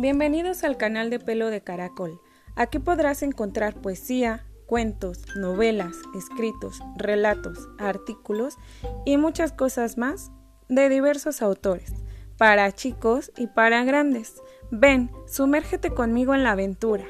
Bienvenidos al canal de Pelo de Caracol. Aquí podrás encontrar poesía, cuentos, novelas, escritos, relatos, artículos y muchas cosas más de diversos autores, para chicos y para grandes. Ven, sumérgete conmigo en la aventura.